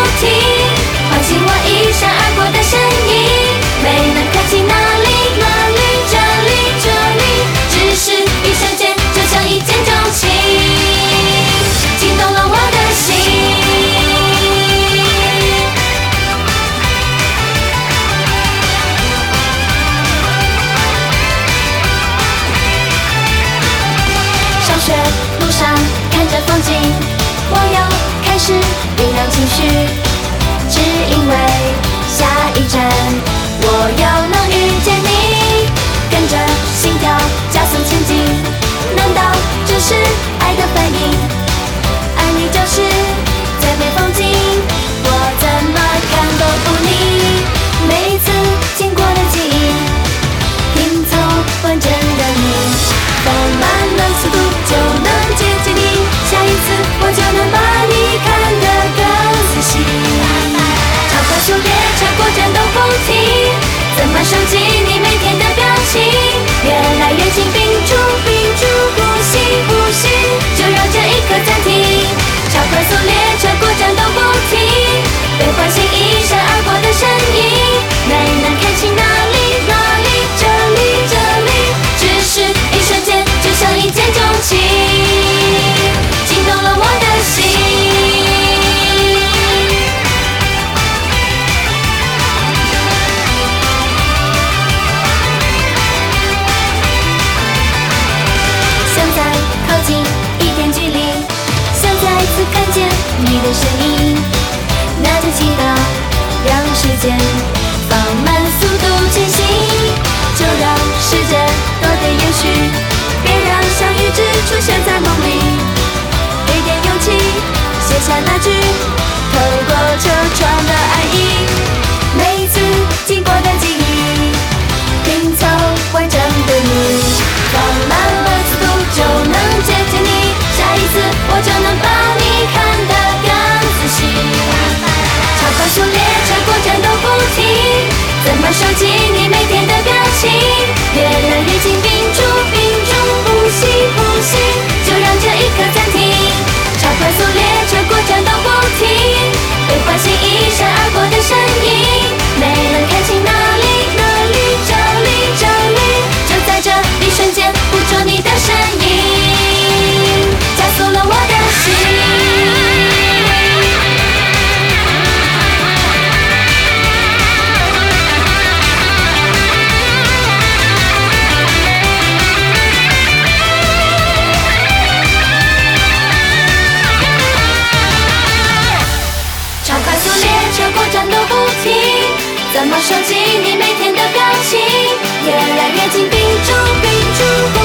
不停，唤醒我一闪而过的身影，没能看清哪里哪里，这里这里，只是一瞬间，就像一见钟情，惊动了我的心。上学路上看着风景，我又是酝酿情绪，只因为你的声音那就祈祷让时间放慢速度前行就让世界多点延续别让相遇只出现在梦里。给点勇气写下那句透过车窗的爱意。车过站都不停。怎么收集你每天的表情？越来越紧，屏住，屏住。